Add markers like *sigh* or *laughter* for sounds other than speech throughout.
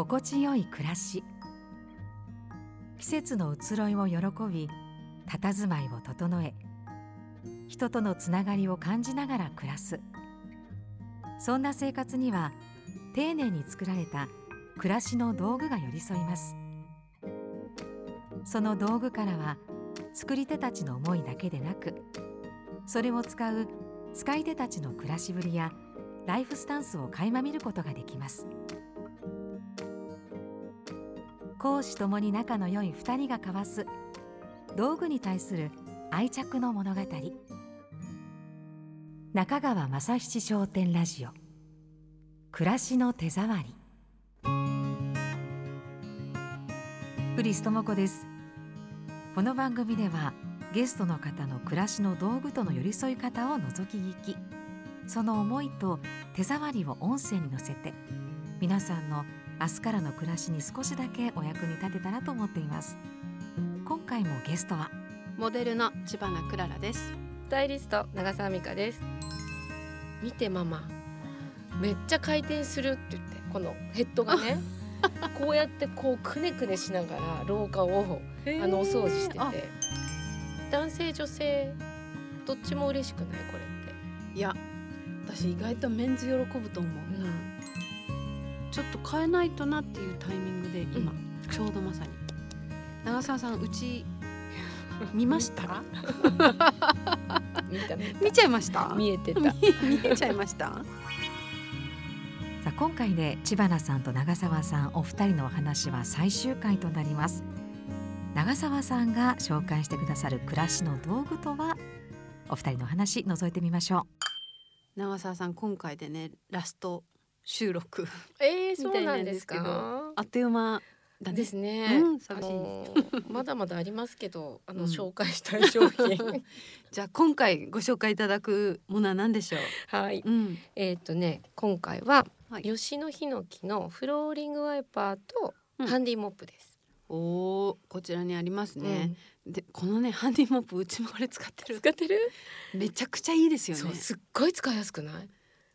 心地よい暮らし。季節の移ろいを喜び佇まいを整え人とのつながりを感じながら暮らす。そんな生活には丁寧に作られた暮らしの道具が寄り添います。その道具からは作り手たちの思いだけでなくそれを使う使い手たちの暮らしぶりやライフスタンスを垣間見ることができます。公私ともに仲の良い二人が交わす道具に対する愛着の物語。中川正七商店ラジオ。暮らしの手触り。クリス智子です。この番組ではゲストの方の暮らしの道具との寄り添い方を覗き聞き。その思いと手触りを音声に乗せて皆さんの明日からの暮らしに少しだけお役に立てたらと思っています。今回もゲストはモデルの千葉なクララです。スタイリスト長澤美香です。見てママめっちゃ回転するって言ってこのヘッドがね *laughs* こうやってこうくねくねしながら廊下をあのお掃除してて。男性女性どっちも嬉しくないこれって。いや私意外とメンズ喜ぶと思う、うん、ちょっと変えないとなっていうタイミングで今、ちょうどまさに。*laughs* 長澤さんうち *laughs* 見ました？見た見た。見ちゃいました？見えてた。見見ちゃいました？さあ今回で千葉なさんと長澤さんお二人のお話は最終回となります。長澤さんが紹介してくださる暮らしの道具とは？お二人のお話覗いてみましょ長澤さん今回でねラスト収録。えー、そうなんですか？あっという間だね。ですね、うんあ寂しい。のまだまだありますけどあの、うん。紹介したい商品。*laughs* じゃあ今回ご紹介いただくものは何でしょう？はい。うん。えっ、とね今回は、はい。吉野ヒノキのフローリングワイパーとうん。ハンディモップです、おおこちらにありますうん。ね、でこのねハンディモップうちもこれ使ってる。使ってる、めちゃくちゃいいですよね。そうすっごい使いやすくない、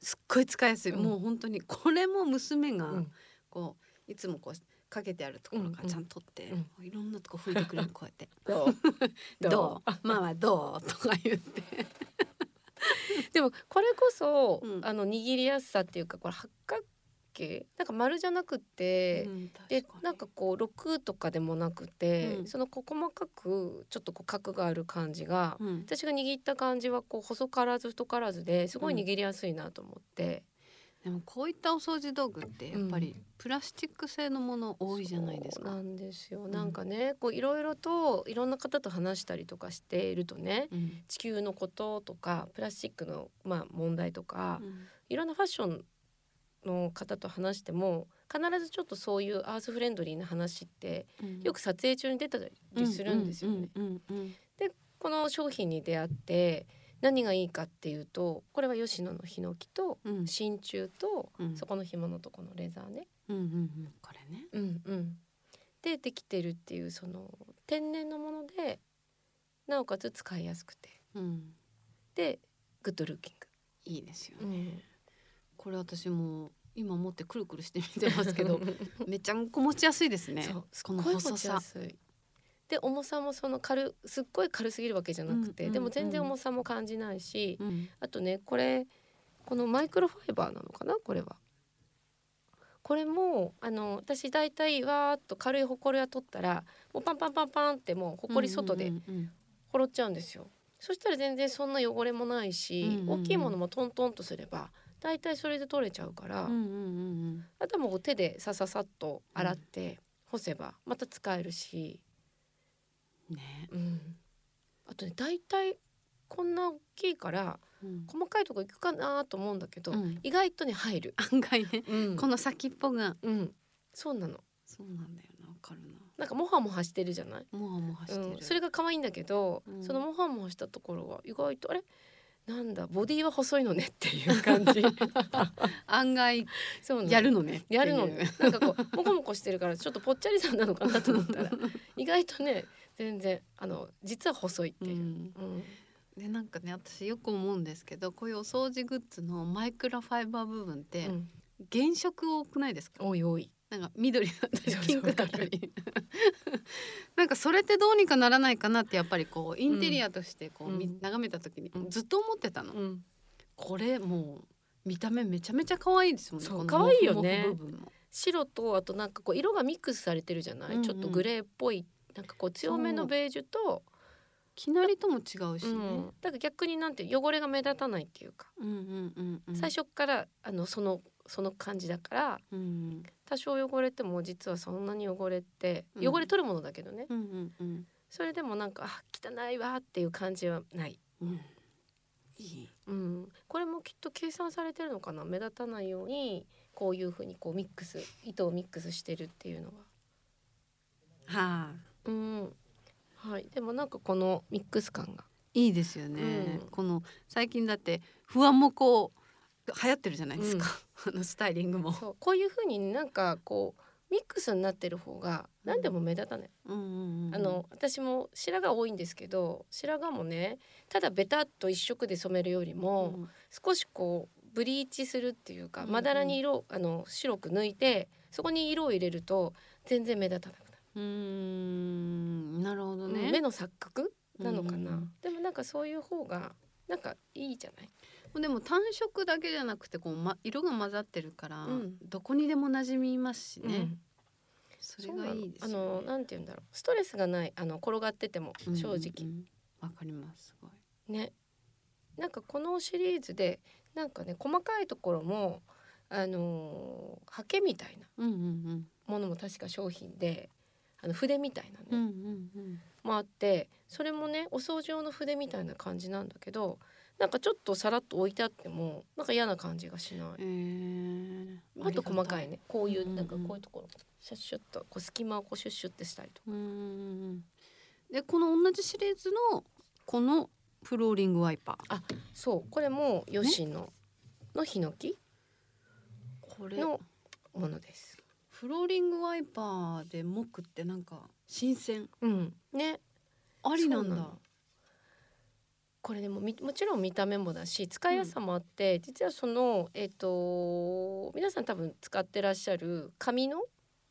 すっごい使いやすい、うん。もう本当にこれも娘がうん。こういつもこうかけてあるところからちゃんと取って、うん。いろんなとこ拭いてくれるこうやって。*laughs* どう？どう？ママどう？とか言って。*laughs* でもこれこそ、うん。あの握りやすさっていうかこれ八角形なんか丸じゃなくて、うんでなんかこう6とかでもなくて、うん。その細かくちょっとこう角がある感じが、うん。私が握った感じはこう細からず太からずですごい握りやすいなと思って、でもこういったお掃除道具ってやっぱりプラスチック製のもの多いじゃないですか。そうなんですよ、ん。なんかねこういろいろといろんな方と話したりとかしているとねうん。地球のこととかプラスチックのまあ問題とか、うん。いろんなファッションの方と話しても必ずちょっとそういうアースフレンドリーな話ってうんよく撮影中に出たりするんですよね。うんうんうんこの商品に出会って何がいいかっていうとこれは吉野のヒノキとうんうん真鍮と、うんそこの紐のとこのレザーね。うんうんうんこれね。うんうん、でできてるっていうその天然のものでなおかつ使いやすくてうんでグッドルッキンいいですよグ。ね。これ私も今持ってくるくるしてみてますけど *laughs* めちゃんこ持ちやすいですね。この細さ。で重さもその軽すっごい軽すぎるわけじゃなくて、うんうんでも全然重さも感じないし、うん。あとねこれこのマイクロファイバーなのかな？これは。これもあの私大体わーっと軽いほこりは取ったらもうパンパンパンパンってもうほこり外でほろっちゃうんですよ。そしたら全然そんな汚れもないし、大きいものもトントンとすれば大体それで取れちゃうから、うんうんうんあとはもう手でさささっと洗って干せばまた使えるし、うんね。うん、あとね大体こんな大きいからうん。細かいとこ行くかなと思うんだけど、うん。意外とね入る。*laughs* 案外ね。うん。この先っぽが。うん、そうなの。そうなんだよなわかるなんかモハモハしてるじゃない？なもわもわしてる。うん、それが可愛いんだけど、うん。そのモハモハしたところは意外とあれ？なんだボディは細いのねっていう感じ。*laughs* 案外そうやるのねやるのね。なんかこうモコモコしてるからちょっとぽっちゃりさんなのかなと思ったら *laughs* 意外とね全然あの実は細いっていう。うんうんでなんかね私よく思うんですけどこういうお掃除グッズのマイクロファイバー部分ってうん原色多くないですか？多い多い。なんか緑だったり *laughs* そうそうピンクだったり。*laughs* なんかそれってどうにかならないかなってやっぱりこうインテリアとしてこう、みうん。眺めた時にうん。ずっと思ってたの、うん。これもう見た目めちゃめちゃ可愛いですもんね可愛いよね。白とあとなんかこう色がミックスされてるじゃない、うんうん。ちょっとグレーっぽいなんかこう強めのベージュと、きなりとも違うしね、うん、だから逆になんて汚れが目立たないっていうか、うんうんうんうん。最初からあのそのその感じだからうん。多少汚れても実はそんなに汚れってうん。汚れ取るものだけどね、うんうんうん。それでもなんかあ汚いわっていう感じはない、うん。いい。うん、これもきっと計算されてるのかな？目立たないようにこういうふうにこうミックス糸をミックスしてるっていうのは。はあ。うん。はい、でもなんかこのミックス感が。いいですよね、うん。この最近だって不安もこう流行ってるじゃないですか、*laughs* あのスタイリングも。こういう風になんかこうミックスになってる方が何でも目立たない、うんうんうんあの私も白髪多いんですけど白髪もねただベタっと一色で染めるよりも、うん。少しこうブリーチするっていうか、うんうん。まだらに色あの白く抜いてそこに色を入れると全然目立たなくなる、うーん。なるほどうん。ね。目の錯覚？なのかな、うん。でもなんかそういう方がなんかいいじゃない？でも単色だけじゃなくてこう、ま、色が混ざってるから、うん。どこにでも馴染みますしね。うん。それがいいですね。のなんて言うんだろう。ストレスがないあの転がっててもうん正直、うん。うんわかりますすごい。ね。なんかこのシリーズでなんかね細かいところもあのーハケみたいなものも確か商品であの筆みたいなね、うんうんうんうん。もあってそれもねお掃除用の筆みたいな感じなんだけどなんかちょっとさらっと置いてあってもなんか嫌な感じがしない。え。ー、もっと細かいね。こういううんうんうんなん。かこういうところ。シュッシュッとこう隙間をこうシュッシュッってしたりとか。でこの同じシリーズのこのフローリングワイパー。そう。これも吉野のヒノキ？これ。のものです。フローリングワイパーで木ってなんか新鮮。うん、ね。ありなんだこれでもみもちろん見た目もだし使いやすさもあって、実はそのえっ、と皆さん多分使ってらっしゃる紙の、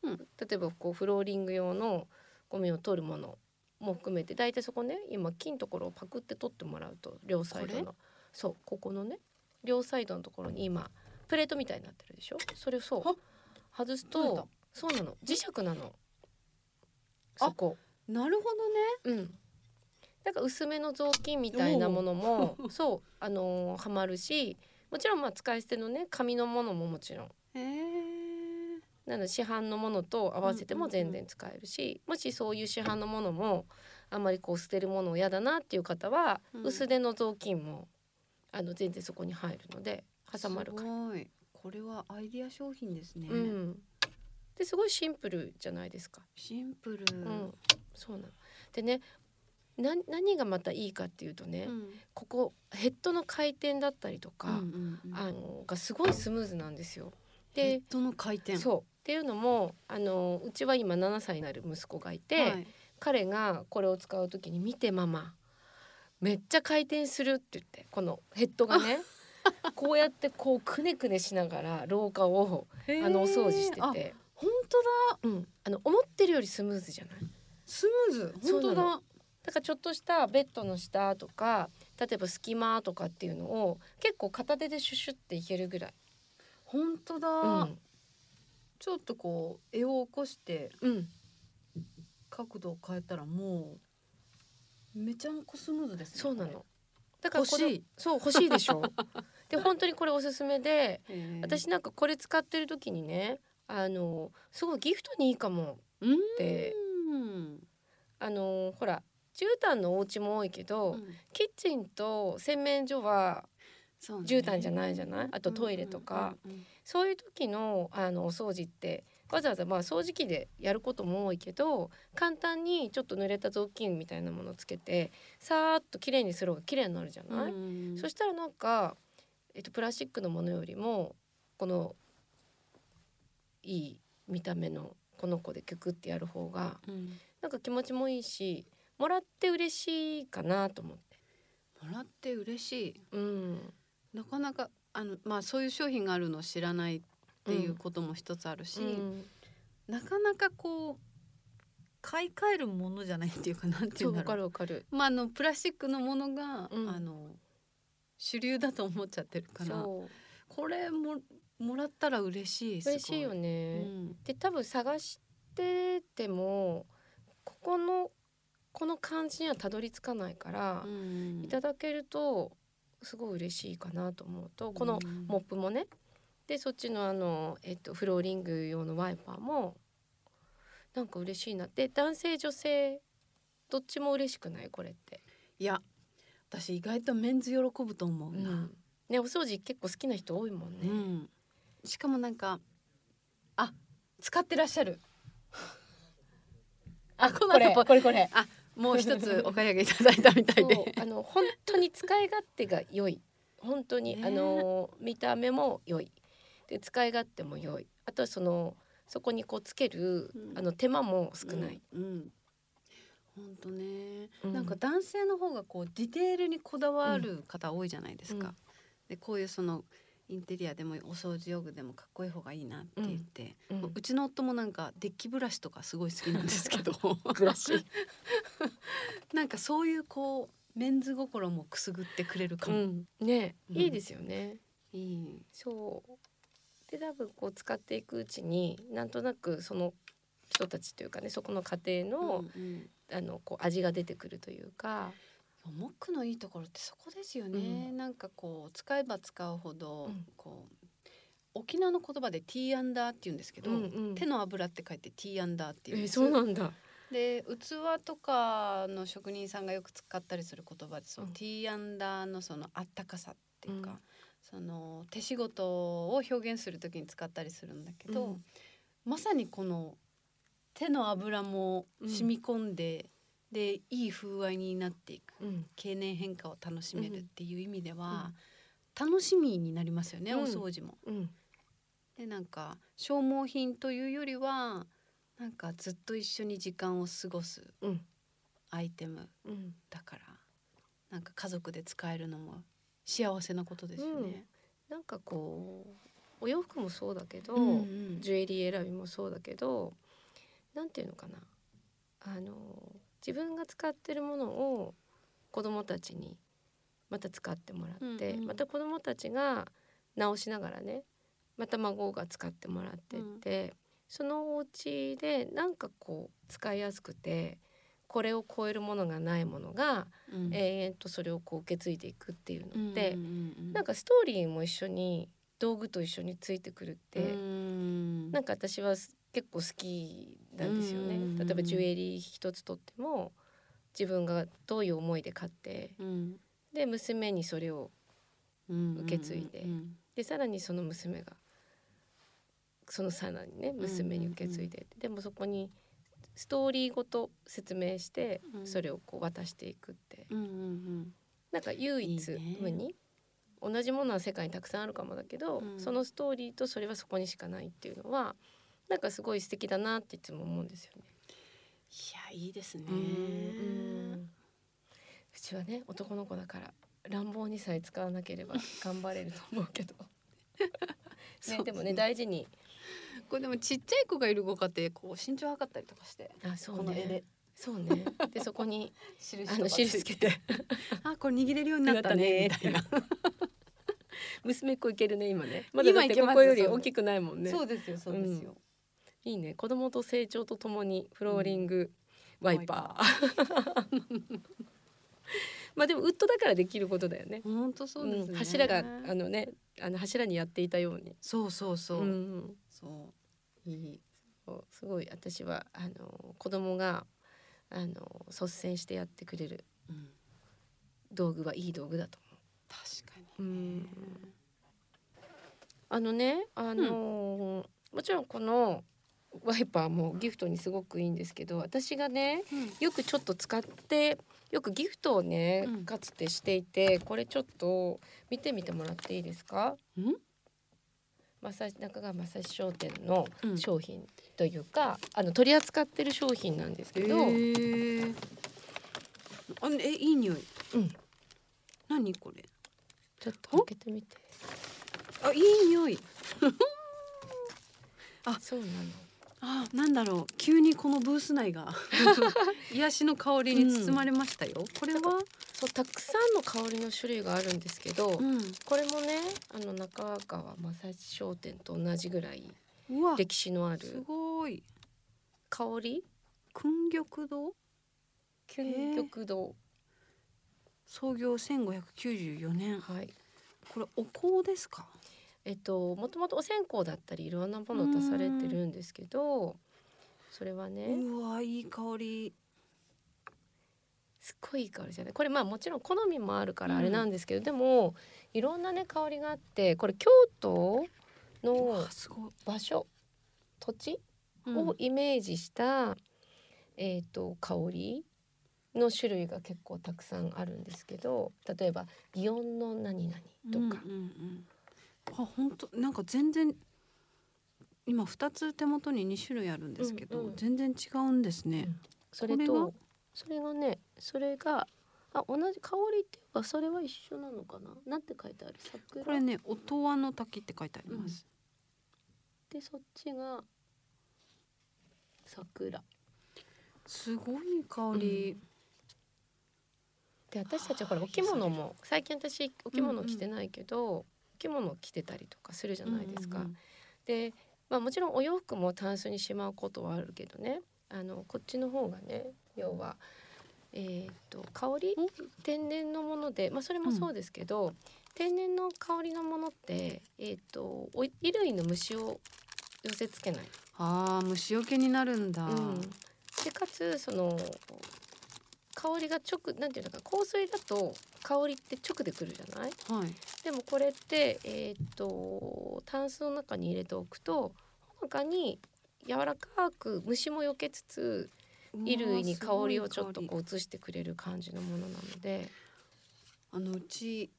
うん。例えばこうフローリング用のゴミを取るものも含めて大体そこね今金のところをパクって取ってもらうと両サイドの。そうここのね両サイドのところに今プレートみたいになってるでしょ？それをそう。あ外すとそうなの。磁石なの。あそこ。なるほどね。うん。だから薄めの雑巾みたいなものもそうあのーはまるしもちろんまあ使い捨てのね紙のものももちろん。なので市販のものと合わせても全然使えるし、もしそういう市販のものもあんまりこう捨てるものを嫌だなっていう方は、うん。薄手の雑巾もあの全然そこに入るので挟まるかい。これはアイディア商品ですね、うん。ですごいシンプルじゃないですか。シンプル、うん、そうなの。でねな何がまたいいかっていうとね、うん。ここヘッドの回転だったりとか、うんうんうん。あのがすごいスムーズなんですよ。でヘッドの回転。そう。っていうのもあのうちは今7歳になる息子がいて、はい。彼がこれを使う時に「見てママめっちゃ回転する」って言ってこのヘッドがね *laughs* こうやってこうくねくねしながら廊下をあのお掃除してあて、本当だ。うん、あの思ってるよりスムーズじゃない？スムーズ。本当だだからちょっとしたベッドの下とか例えば隙間とかっていうのを結構片手でシュシュっていけるぐらい。本当だ、うんちょっとこう絵を起こしてうん、角度を変えたらもうめちゃんこスムーズですねそうなの。だからこれ欲しいそう欲しいでしょ。*laughs* で本当にこれおすすめで、私なんかこれ使ってる時にね、あのすごいギフトにいいかも。うーんでうんあのほら絨毯のお家も多いけど、キッチンと洗面所は絨毯じゃないじゃない？あとトイレとか。うんうんうんそういう時のあのお掃除ってわざわざまあ掃除機でやることも多いけど簡単にちょっと濡れた雑巾みたいなものをつけてさーっときれいにする方がきれいになるじゃない、うん。そしたらなんか、えっと、プラスチックのものよりもこのいい見た目のこの子でキュクってやる方がうん。なんか気持ちもいいしもらって嬉しいかなと思って。もらって嬉しい。うん、なかなかあのまあそういう商品があるのを知らないっていうことも一つあるし、うん。なかなかこう買い替えるものじゃないっていうかなんていそううんわだろう。かるわかる。まああのプラスチックのものが、うん。あの主流だと思っちゃってるからこれももらったら嬉しい嬉しいようね、ん。で多分探しててもここのこの感じにはたどり着かないからう、んいただけるとすごい嬉しいかなと思うとこのうんモップもね。でそっちのあの、えっと、フローリング用のワイパーもなんか嬉しいなって。男性女性どっちも嬉しくない？これって。いや私意外とメンズ喜ぶと思うな、うん。ねお掃除結構好きな人多いもんね。うん。しかもなんかあ使ってらっしゃる。*laughs* あこの後これこれ。もう一つお買い上げいただいたみたいで。*laughs* あの本当に使い勝手が良い。本当に、ねあの見た目も良い。で使い勝手も良い。あとはそのそこにこうつける、うん。あの手間も少ない、うん、うん。本当ね、うん。なんか男性の方がこうディテールにこだわる方多いじゃないですか、うん。でこういうそのインテリアでもお掃除用具でもかっこいい方がいいなって言って、うん。うちの夫もなんかデッキブラシとかすごい好きなんですけど。ブラシなん。かそういうこうメンズ心もくすぐってくれるかも、うん。ね、うん。いいですよねいいそうで多分こう使っていくうちになん。となくその人たちというかねそこの家庭の,、うん。うん。あのこう味が出てくるというか、モックのいいところってそこですよね、なんかこう使えば使うほど、うん。こう沖縄の言葉でティーアンダーって言うんですけど、うんうん。手の油って書いてティーアンダーっていうんえそうなんだ。で器とかの職人さんがよく使ったりする言葉でその、うん。ティーアンダーのそのあったかさっていうか、うん。その手仕事を表現する時に使ったりするんだけど、うんまさにこの手の油も染み込んで、でいい風合いになっていく。うん。経年変化を楽しめるっていう意味では、楽しみになりますよね、うん。お掃除も。うん。でなんか消耗品というよりはなんかずっと一緒に時間を過ごすうん。アイテムうん。だからなんか家族で使えるのも幸せなことですよね。なんかこうお洋服もそうだけど、うんうん。ジュエリー選びもそうだけどなんていうのかな。あの自分が使ってるものを子供たちにまた使ってもらって、うんうん。また子供たちが直しながらねまた孫が使ってもらってって、そのお家でなんかこう使いやすくてこれを超えるものがないものが、うん。永遠とそれをこう受け継いでいくっていうのって、うんうんうん。なんかストーリーも一緒に道具と一緒についてくるって、うん。なんか私はす結構好きなんですよね。うん。例えばジュエリー一つとっても自分がどういう思いで買ってうん。で娘にそれをうん受け継いでうんでさらにその娘がそのさらにね娘に受け継いで、でもそこにストーリーごと説明してうん。それをこう渡していくって、うんうん。なんか唯一いいね。無二？同じものは世界にたくさんあるかもだけど、うん。そのストーリーとそれはそこにしかないっていうのはなんかすごい素敵だなっていつも思うんですよね。いやいいですね。うちはね男の子だから乱暴にさえ使わなければ頑張れると思うけど、*laughs* ね、でもね大事に。これでもちっちゃい子がいるご家庭こう身長測ったりとかしてあそうこの絵で。ねそうね。でそこに印あの印つけて。*laughs* あこれ握れるようになったねみたいな。*laughs* 娘っ子いけるね今ね。まだだって今いけますここより大きくないもんね。そうですよそうですよ。いいね。子供と成長とともにフローリング、ワイパー。*laughs* まあでもウッドだからできることだよね。本当そうですね。ん。柱があのねあの柱にやっていたように。そうそうそう。んそいい。そう。すごい私はあの子供があの率先してやってくれるう。うん、道具はいい道具だと確かに。思う。うん。あのねあの、もちろんこのワイパーもギフトにすごくいいんですけど私がねよくちょっと使ってよくギフトをね、うん。かつてしていてこれちょっと見てみてもらっていいですか？うん？マッサージ中川マッサージ商店のうん。商品というか、あの取り扱ってる商品なんですけど、あえいい匂い。うん、何これ？ちょっと開けてみて。あいい匂い。*laughs* そうなのあなんだろう。急にこのブース内が *laughs* 癒しの香りに包まれましたよ、これは、そうたくさんの香りの種類があるんですけど、うん、これもねあの中川正史商店と同じぐらい歴史のあするごい。香り？訓玉堂？究極堂。創業1594年。はい。これお香ですか？えっともともとお線香だったりいろんなもの出されてるん。ですけどそれはねうわいい香り。すっごいいい香りじゃない？これまあもちろん好みもあるからうん。あれなんですけど、でもいろんなね香りがあってこれ京都うの場所土地うん。をイメージした、えー、と香りの種類が結構たくさんあるんですけど例えば祇園の何々とか、うんうんうんあ本当なんか全然今二つ手元に二種類あるんですけど、うんうん。全然違うんですね。それこれとはそれがねそれがあ同じ香りっていうかそれは一緒なのかな？なんて書いてある？桜？これね音羽の滝って書いてあります。でそっちが桜。すごい香り。で私たちはほらはあお着物も最近私お着物着てないけど、お着物着てたりとかするじゃないですか。うんうんで、まあ、もちろんお洋服もタンスにしまうことはあるけどねあのこっちの方がね要は、えー、と香り？天然のもので、まあ、それもそうですけど、天然の香りのものって、えー、とお衣類の虫を寄せつけない。ああ虫除けになるんだ。うん、でかつその香りが直なんていうのかな香水だと香りって直でくるじゃない？はい。でもこれってえっ、とタンスの中に入れておくとほのかに柔らかく虫も避けつつ衣類に香りをちょっとこう移してくれる感じのものなので、あのうち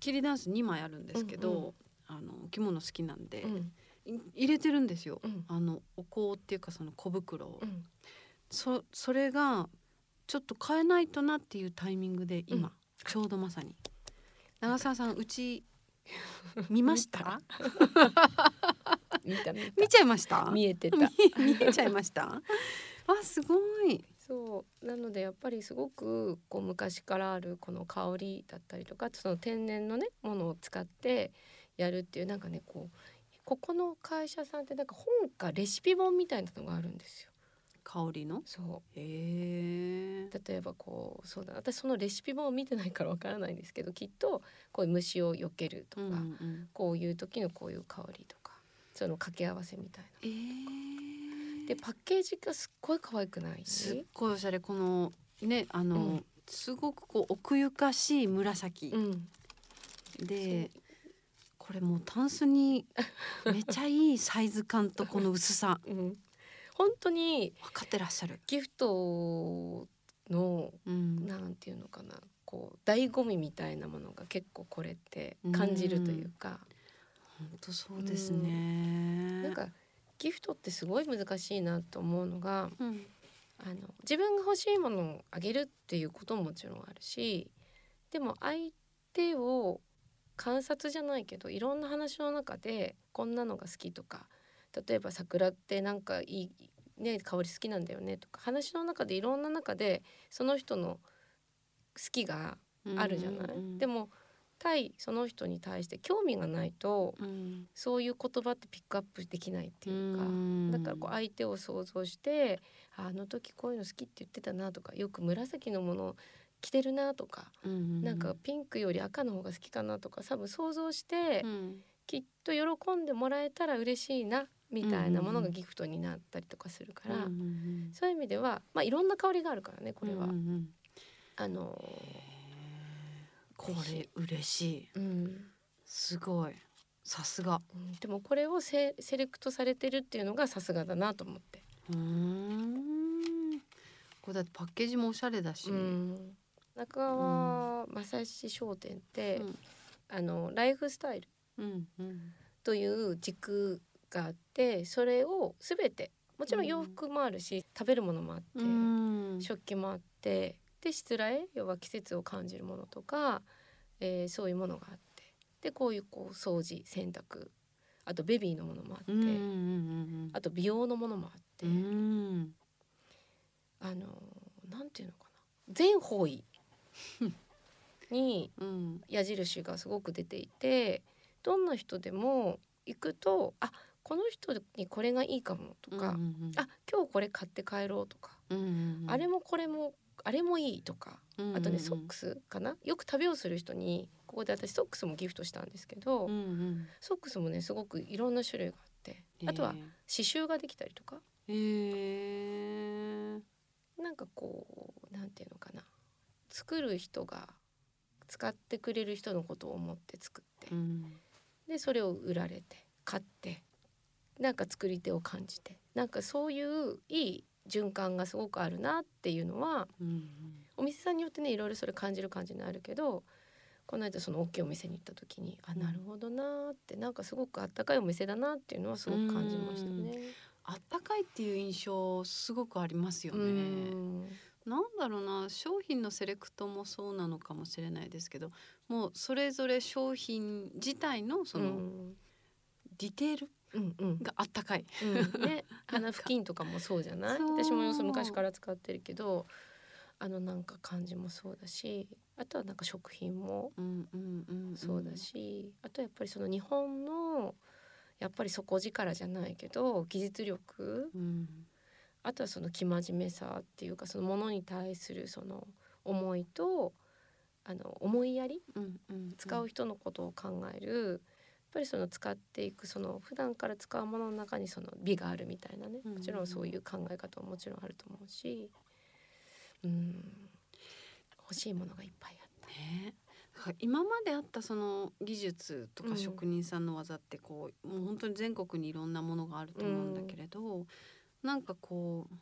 キリダンス二枚あるんですけど、うんうん。あのお着物好きなんで、うん。い入れてるんですよ。うん。あのお香っていうかその小袋を。うん、そそれがちょっと変えないとなっていうタイミングで今、うんちょうどまさに。長澤さんうち見ました？*laughs* 見た。見た。見ちゃいました？見えてた。見 *laughs* 見えちゃいました？あすごい。そう。なのでやっぱりすごくこう昔からあるこの香りだったりとかその天然のねものを使ってやるっていうなんかねこうここの会社さんってなんか本かレシピ本みたいなのがあるんですよ。香りの？そう。例えばこうそうだ私そのレシピ本を見てないからわからないんですけどきっとこういう虫を避けるとか、うんうん。こういう時のこういう香りとかその掛け合わせみたいな。えー、でパッケージがすっごい可愛くない？すっごいおしゃれ。このねあの、うん。すごくこう奥ゆかしい紫。うん、で、これもうタンスにめちゃいいサイズ感とこの薄さ。*laughs* うん、本当に分かってらっしゃる。ギフトのうん。なんていうのかなこう醍醐味みたいなものが結構これって感じるというか、本当そうですね。なんかギフトってすごい難しいなと思うのがうん。あの自分が欲しいものをあげるっていうことももちろんあるしでも相手を観察じゃないけどいろんな話の中でこんなのが好きとか例えば桜ってなんかいい、ね、香り好きなんだよねとか話の中でいろんな中でその人の好きがあるじゃない、でも、も対その人に対して興味がないとうん。そういう言葉ってピックアップできないっていうか、ん。だからこう相手を想像してああの時こういうの好きって言ってたなとかよく紫のもの着てるなとか、うん。なんかピンクより赤の方が好きかなとか多分想像して、うん。きっと喜んでもらえたら嬉しいなみたいなものうんうんうん。がギフトになったりとかするから、うんうんそういう意味では、まあ、いろんな香りがあるからねこれは。うんうんあのこれ嬉しい。うん。すごい。さすが。うん。でもこれをセセレクトされてるっていうのがさすがだなと思って。うーん。これだってパッケージもおしゃれだし、うん、中川正史商店って、うん。あのライフスタイルうんうん。という軸があってそれを全てもちろん洋服もあるし、食べるものもあって、うん。食器もあってでしつらえ要は季節を感じるものとか、えーそういうものがあってでこういうこう掃除洗濯あとベビーのものもあって、うんうんうんあと美容のものもあって、うんうん。あのなんていうのかな。全方位にうん。矢印がすごく出ていてどんな人でも行くとあこの人にこれがいいかもとか、うんうんあ今日これ買って帰ろうとか、うんうんあれもこれもあれもいいとか、うんうんあとねソックスかな？よく旅をする人にここで私ソックスもギフトしたんですけど、うんうん。ソックスもねすごくいろんな種類があってあとは刺繍ができたりとか。へえ。なんかこうなんていうのかな。作る人が使ってくれる人のことを思って作って、うん。でそれを売られて買ってなんか作り手を感じて。なんかそういういい循環がすごくあるなっていうのはうんお店さんによってねいろいろそれ感じる感じになるけどこの間その大きいお店に行った時にあうん。なるほどなーってなんかすごくあったかいお店だなっていうのはすごく感じましたね。あったかいっていう印象すごくありますようね。ん。なんだろうな商品のセレクトもそうなのかもしれないですけどもうそれぞれ商品自体のそのうん。ディテールがあったかい。うん、ね。花付近とかもそうじゃない？私も要するに昔から使ってるけどあのなんか感じもそうだしあとはなんか食品もそうだ。し、あとやっぱりその日本のやっぱり底力じゃないけど技術力うん。あとはその生真面目さっていうかそのものに対するその思いとあの思いやりうんうん。使う人のことを考える、ぱりその使っていくその普段から使うものの中にその美があるみたいなね。うんうんうん。もちろんそういう考え方ももちろんあると思うし、うん、欲しいものがいっぱいあった。ね。今まであったその技術とかうん職人さんの技ってこう、もう本当に全国にいろんなものがあると思うんだけれど、なんかこう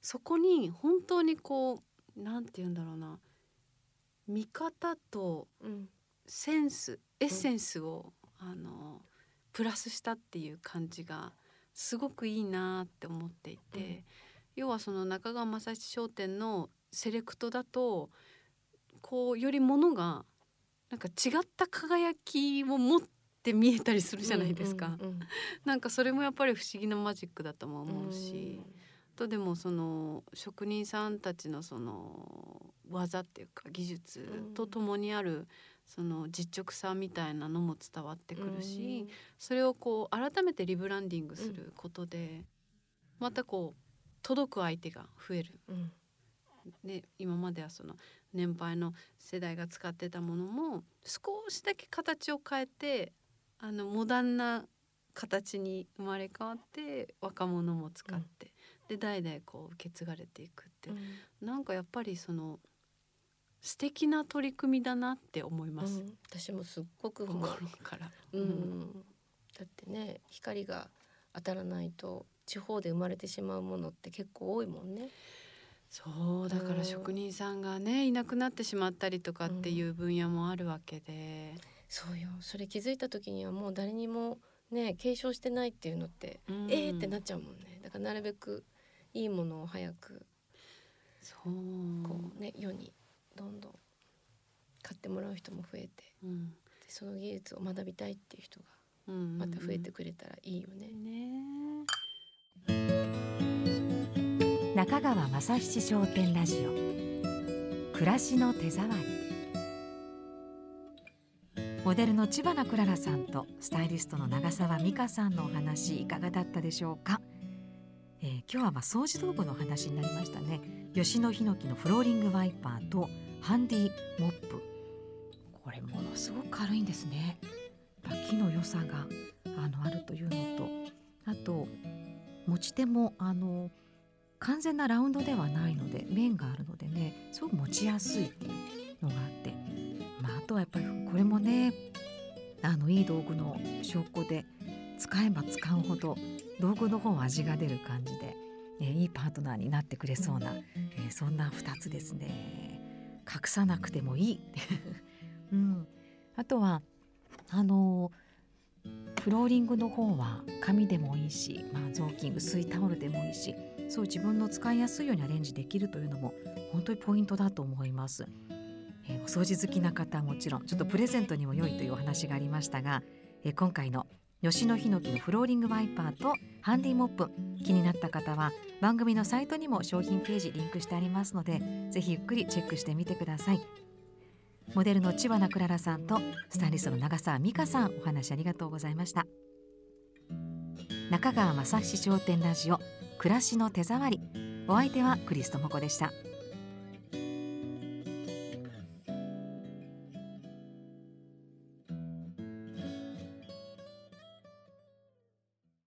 そこに本当にこうなんて言うんだろうな。見方とうん。センスエッセンスを、あのプラスしたっていう感じがすごくいいなって思っていて、うん。要はその中川正七商店のセレクトだとこうよりものがなんか違った輝きを持って見えたりするじゃないですか、うんうんなんかそれもやっぱり不思議なマジックだとも思うし、とでもその職人さんたちのその技っていうか技術とともにあるその実直さみたいなのも伝わってくるし、それをこう改めてリブランディングすることで、またこう届く相手が増える。うん。うんで今まではその年配の世代が使ってたものも少しだけ形を変えてあのモダンな形に生まれ変わって若者も使って、で代々こう受け継がれていくって、なんかやっぱりその素敵な取り組みだなって思います、うん。私もすっごく心から。うん。だってね光が当たらないと地方で生まれてしまうものって結構多いもんね。そうだから職人さんがねいなくなってしまったりとかっていう分野もあるわけで、そうよ。それ気づいた時にはもう誰にもね継承してないっていうのって、うん。えーってなっちゃうもんね。だからなるべくいいものを早くそう。こうね、世にどんどん買ってもらう人も増えてでうん。その技術を学びたいっていう人がうんまた増えてくれたらいいよね。ね中川正七商店ラジオ。暮らしの手触り。モデルの千葉なクララさんとスタイリストの長澤美香さんのお話いかがだったでしょうか、えー今日はまあ掃除道具のお話になりましたね。吉野ヒノキのフローリングワイパーとハンディモップ。これものすごく軽いんですね。木の良さがあのあるというのと。あと持ち手もあの完全なラウンドではないので面があるのでねすごく持ちやすいっていうのがあって、まあ、あとはやっぱりこれもねあのいい道具の証拠で使えば使うほど道具の方は味が出る感じで、えいいパートナーになってくれそうな、えーそんな2つですね。隠さなくてもいい、うん、あとはあのフローリングの方は紙でもいいし、まあ、雑巾薄いタオルでもいいしそう自分の使いやすいようにアレンジできるというのも本当にポイントだと思います。えーお掃除好きな方はもちろんちょっとプレゼントにも良いというお話がありましたが、え今回の吉野ヒノキのフローリングワイパーとハンディモップ。気になった方は番組のサイトにも商品ページリンクしてありますのでぜひゆっくりチェックしてみてください。モデルの千葉なクララさんとスタイリストの長澤美香さんお話ありがとうございました。中川正史商店ラジオ暮らしの手触り。お相手はクリストモコでした。